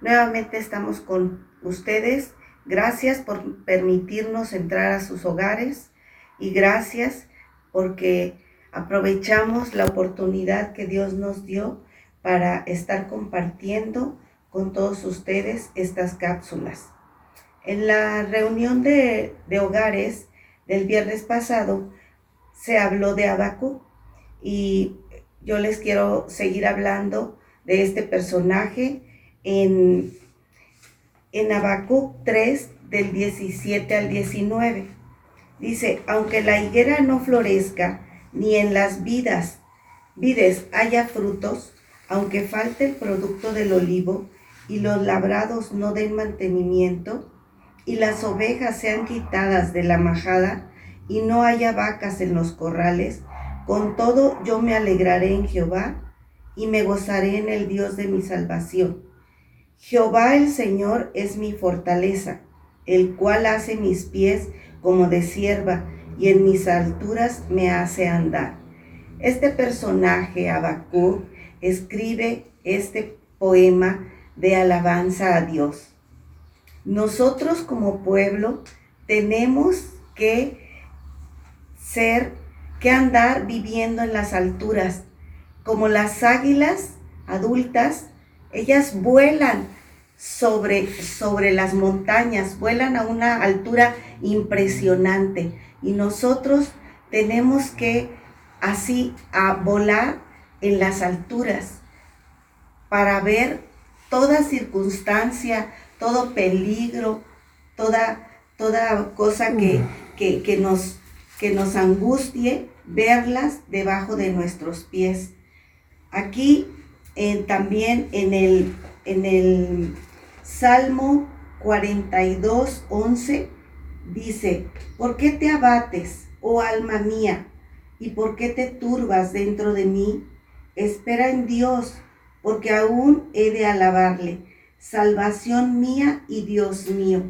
Nuevamente estamos con ustedes. Gracias por permitirnos entrar a sus hogares y gracias porque aprovechamos la oportunidad que Dios nos dio para estar compartiendo con todos ustedes estas cápsulas. En la reunión de, hogares del viernes pasado se habló de Abacú y yo les quiero seguir hablando de este personaje en, en Habacuc 3 del 17 al 19. Dice, aunque la higuera no florezca, ni en las vidas, vides haya frutos, aunque falte el producto del olivo y los labrados no den mantenimiento, y las ovejas sean quitadas de la majada y no haya vacas en los corrales, con todo yo me alegraré en Jehová y me gozaré en el Dios de mi salvación. Jehová el Señor es mi fortaleza, el cual hace mis pies como de sierva y en mis alturas me hace andar. Este personaje, Abacú, escribe este poema de alabanza a Dios. Nosotros como pueblo tenemos que ser, que andar viviendo en las alturas, como las águilas adultas, ellas vuelan sobre, sobre las montañas, vuelan a una altura impresionante y nosotros tenemos que así a volar en las alturas para ver toda circunstancia, todo peligro, toda, toda cosa que, que, nos, que nos angustie, verlas debajo de nuestros pies. Aquí también en el, en el Salmo 42, 11, dice, ¿por qué te abates, oh alma mía? ¿Y por qué te turbas dentro de mí? Espera en Dios, porque aún he de alabarle, salvación mía y Dios mío.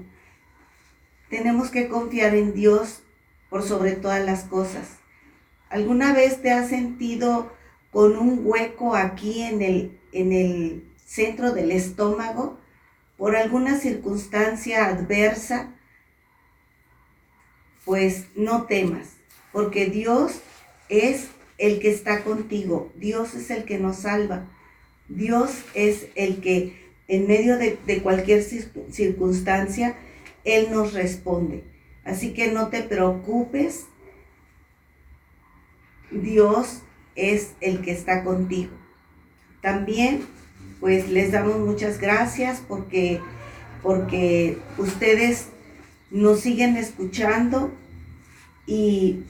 Tenemos que confiar en Dios por sobre todas las cosas. ¿Alguna vez te has sentido con un hueco aquí en el, en el centro del estómago por alguna circunstancia adversa? Pues no temas, porque Dios es el que está contigo, Dios es el que nos salva, Dios es el que en medio de, de cualquier circunstancia, Él nos responde. Así que no te preocupes, Dios es el que está contigo. También, pues les damos muchas gracias porque, porque ustedes nos siguen escuchando y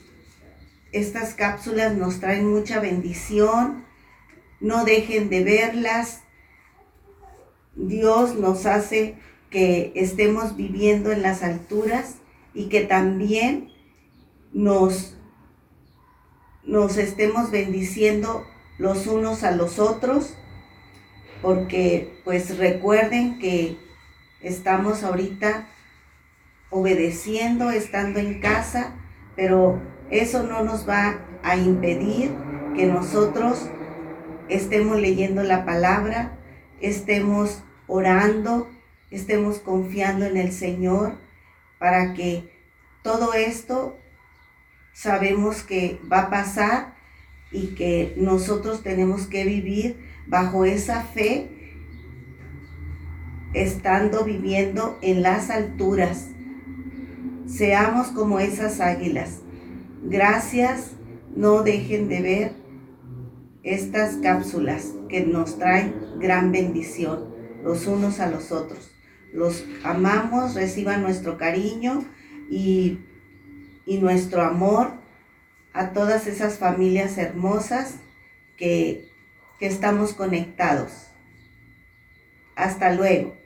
estas cápsulas nos traen mucha bendición. No dejen de verlas. Dios nos hace que estemos viviendo en las alturas y que también nos nos estemos bendiciendo los unos a los otros, porque pues recuerden que estamos ahorita obedeciendo, estando en casa, pero eso no nos va a impedir que nosotros estemos leyendo la palabra, estemos orando, estemos confiando en el Señor para que todo esto sabemos que va a pasar y que nosotros tenemos que vivir bajo esa fe, estando viviendo en las alturas. Seamos como esas águilas. Gracias, no dejen de ver estas cápsulas que nos traen gran bendición los unos a los otros. Los amamos, reciban nuestro cariño y y nuestro amor a todas esas familias hermosas que, que estamos conectados. Hasta luego.